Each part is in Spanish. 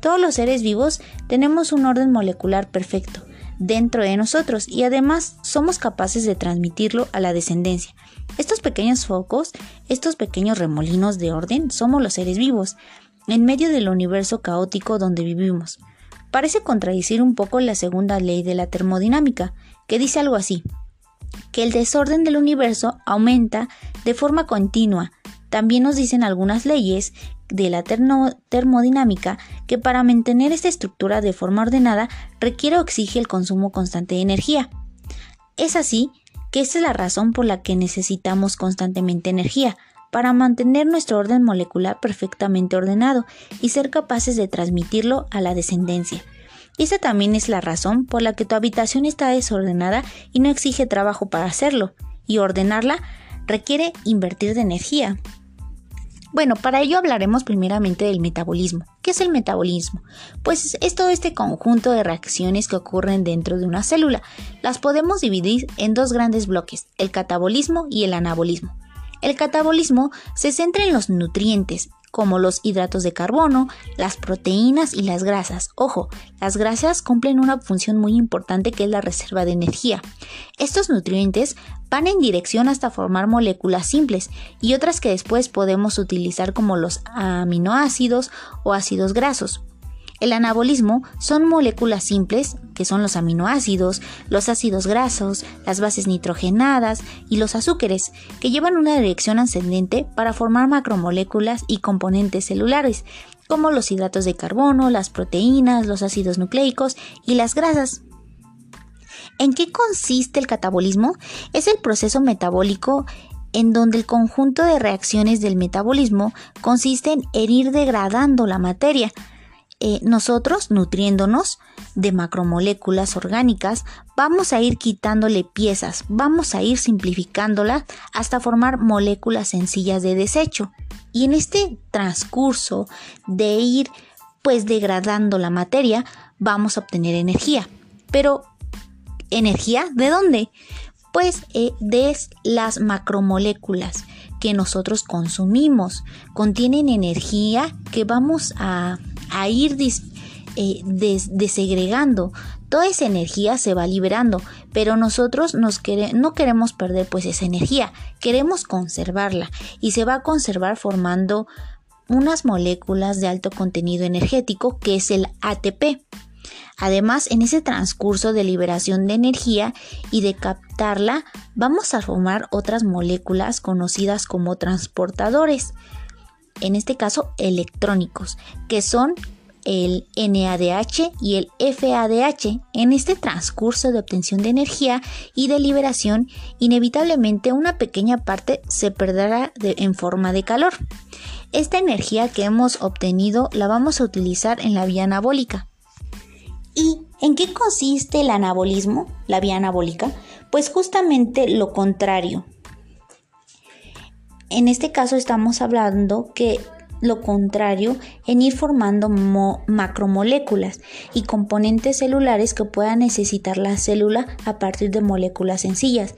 Todos los seres vivos tenemos un orden molecular perfecto dentro de nosotros y además somos capaces de transmitirlo a la descendencia. Estos pequeños focos, estos pequeños remolinos de orden, somos los seres vivos, en medio del universo caótico donde vivimos. Parece contradicir un poco la segunda ley de la termodinámica, que dice algo así, que el desorden del universo aumenta de forma continua. También nos dicen algunas leyes de la termodinámica que para mantener esta estructura de forma ordenada requiere o exige el consumo constante de energía. Es así que esta es la razón por la que necesitamos constantemente energía, para mantener nuestro orden molecular perfectamente ordenado y ser capaces de transmitirlo a la descendencia. Esa también es la razón por la que tu habitación está desordenada y no exige trabajo para hacerlo, y ordenarla requiere invertir de energía. Bueno, para ello hablaremos primeramente del metabolismo. ¿Qué es el metabolismo? Pues es todo este conjunto de reacciones que ocurren dentro de una célula. Las podemos dividir en dos grandes bloques, el catabolismo y el anabolismo. El catabolismo se centra en los nutrientes, como los hidratos de carbono, las proteínas y las grasas. Ojo, las grasas cumplen una función muy importante que es la reserva de energía. Estos nutrientes van en dirección hasta formar moléculas simples y otras que después podemos utilizar como los aminoácidos o ácidos grasos. El anabolismo son moléculas simples, que son los aminoácidos, los ácidos grasos, las bases nitrogenadas y los azúcares, que llevan una dirección ascendente para formar macromoléculas y componentes celulares, como los hidratos de carbono, las proteínas, los ácidos nucleicos y las grasas. ¿En qué consiste el catabolismo? Es el proceso metabólico en donde el conjunto de reacciones del metabolismo consiste en ir degradando la materia, eh, nosotros, nutriéndonos de macromoléculas orgánicas, vamos a ir quitándole piezas, vamos a ir simplificándolas hasta formar moléculas sencillas de desecho. Y en este transcurso de ir pues degradando la materia, vamos a obtener energía. Pero, ¿energía de dónde? Pues eh, de las macromoléculas que nosotros consumimos. Contienen energía que vamos a a ir eh, desegregando. Toda esa energía se va liberando, pero nosotros nos no queremos perder pues esa energía, queremos conservarla y se va a conservar formando unas moléculas de alto contenido energético que es el ATP. Además, en ese transcurso de liberación de energía y de captarla, vamos a formar otras moléculas conocidas como transportadores en este caso electrónicos, que son el NADH y el FADH. En este transcurso de obtención de energía y de liberación, inevitablemente una pequeña parte se perderá en forma de calor. Esta energía que hemos obtenido la vamos a utilizar en la vía anabólica. ¿Y en qué consiste el anabolismo, la vía anabólica? Pues justamente lo contrario, en este caso estamos hablando que lo contrario en ir formando macromoléculas y componentes celulares que pueda necesitar la célula a partir de moléculas sencillas.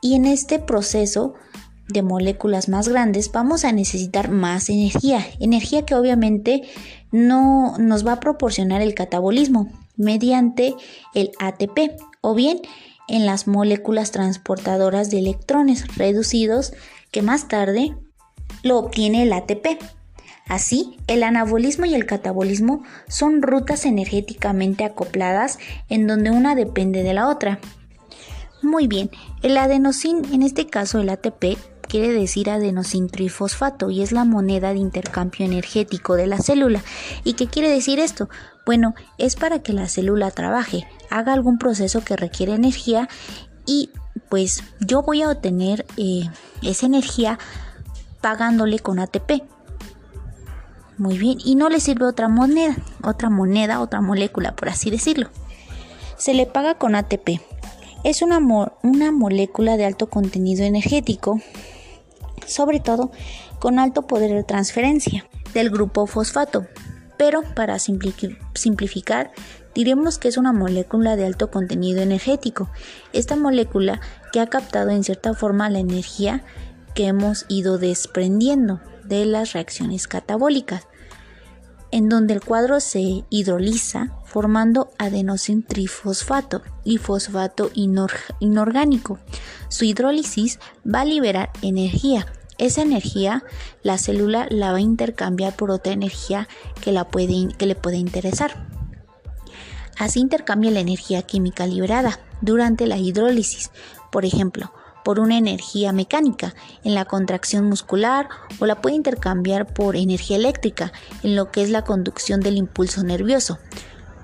Y en este proceso de moléculas más grandes vamos a necesitar más energía, energía que obviamente no nos va a proporcionar el catabolismo mediante el ATP o bien en las moléculas transportadoras de electrones reducidos que más tarde lo obtiene el ATP. Así, el anabolismo y el catabolismo son rutas energéticamente acopladas en donde una depende de la otra. Muy bien, el adenosín, en este caso el ATP, quiere decir adenosin trifosfato y es la moneda de intercambio energético de la célula. ¿Y qué quiere decir esto? Bueno, es para que la célula trabaje, haga algún proceso que requiere energía y pues yo voy a obtener eh, esa energía pagándole con ATP. Muy bien, y no le sirve otra moneda, otra moneda, otra molécula, por así decirlo. Se le paga con ATP. Es una, una molécula de alto contenido energético, sobre todo con alto poder de transferencia del grupo fosfato. Pero para simplificar, diremos que es una molécula de alto contenido energético. Esta molécula que ha captado en cierta forma la energía que hemos ido desprendiendo de las reacciones catabólicas. en donde el cuadro se hidroliza formando adenosin trifosfato y fosfato inorgánico. Su hidrólisis va a liberar energía. Esa energía la célula la va a intercambiar por otra energía que, la puede, que le puede interesar. Así intercambia la energía química liberada durante la hidrólisis. Por ejemplo, por una energía mecánica en la contracción muscular o la puede intercambiar por energía eléctrica en lo que es la conducción del impulso nervioso.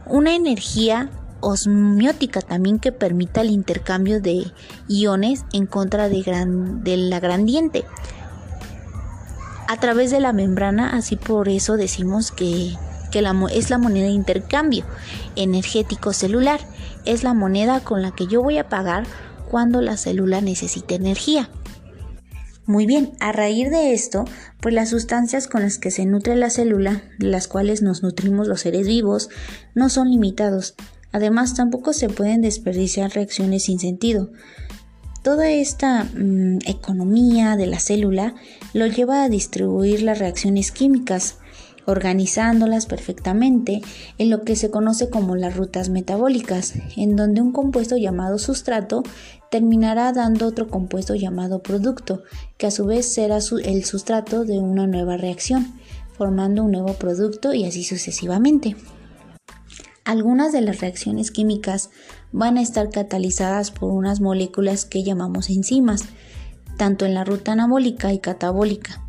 Una energía osmiótica también que permita el intercambio de iones en contra de, la gradiente a través de la membrana, así por eso decimos que, es la moneda de intercambio energético celular, es la moneda con la que yo voy a pagar cuando la célula necesite energía. Muy bien, a raíz de esto, pues las sustancias con las que se nutre la célula, las cuales nos nutrimos los seres vivos, no son limitados. Además, tampoco se pueden desperdiciar reacciones sin sentido. Toda esta mm, economía de la célula lo lleva a distribuir las reacciones químicas, organizándolas perfectamente en lo que se conoce como las rutas metabólicas, en donde un compuesto llamado sustrato terminará dando otro compuesto llamado producto, que a su vez será el sustrato de una nueva reacción, formando un nuevo producto y así sucesivamente. Algunas de las reacciones químicas van a estar catalizadas por unas moléculas que llamamos enzimas, tanto en la ruta anabólica y catabólica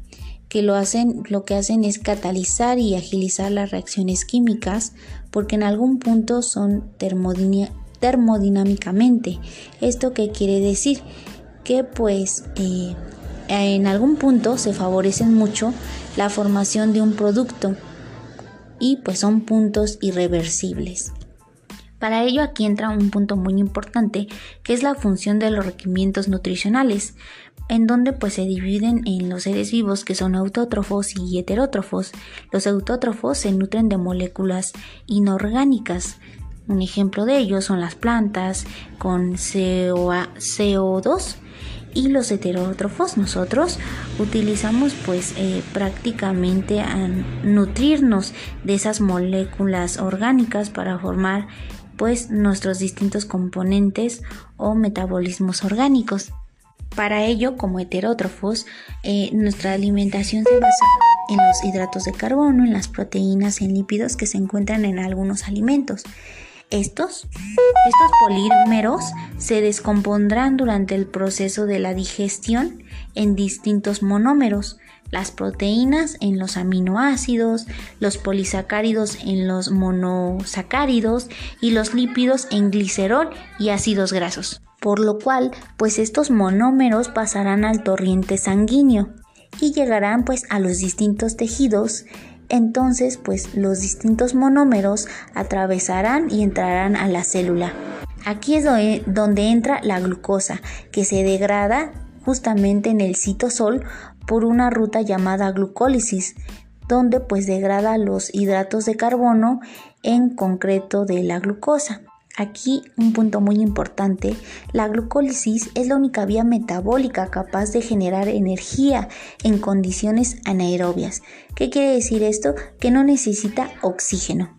que lo hacen, lo que hacen es catalizar y agilizar las reacciones químicas porque en algún punto son termodinámicamente. ¿Esto qué quiere decir? Que pues eh, en algún punto se favorecen mucho la formación de un producto y pues son puntos irreversibles. Para ello aquí entra un punto muy importante que es la función de los requerimientos nutricionales, en donde pues se dividen en los seres vivos que son autótrofos y heterótrofos. Los autótrofos se nutren de moléculas inorgánicas. Un ejemplo de ello son las plantas con CO2 y los heterótrofos nosotros utilizamos pues eh, prácticamente a nutrirnos de esas moléculas orgánicas para formar pues nuestros distintos componentes o metabolismos orgánicos. Para ello, como heterótrofos, eh, nuestra alimentación se basa en los hidratos de carbono, en las proteínas y en lípidos que se encuentran en algunos alimentos. Estos, estos polímeros se descompondrán durante el proceso de la digestión en distintos monómeros, las proteínas en los aminoácidos, los polisacáridos en los monosacáridos y los lípidos en glicerol y ácidos grasos. Por lo cual, pues estos monómeros pasarán al torrente sanguíneo y llegarán pues a los distintos tejidos. Entonces, pues los distintos monómeros atravesarán y entrarán a la célula. Aquí es donde entra la glucosa, que se degrada justamente en el citosol por una ruta llamada glucólisis, donde pues degrada los hidratos de carbono, en concreto de la glucosa. Aquí un punto muy importante, la glucólisis es la única vía metabólica capaz de generar energía en condiciones anaerobias. ¿Qué quiere decir esto? Que no necesita oxígeno.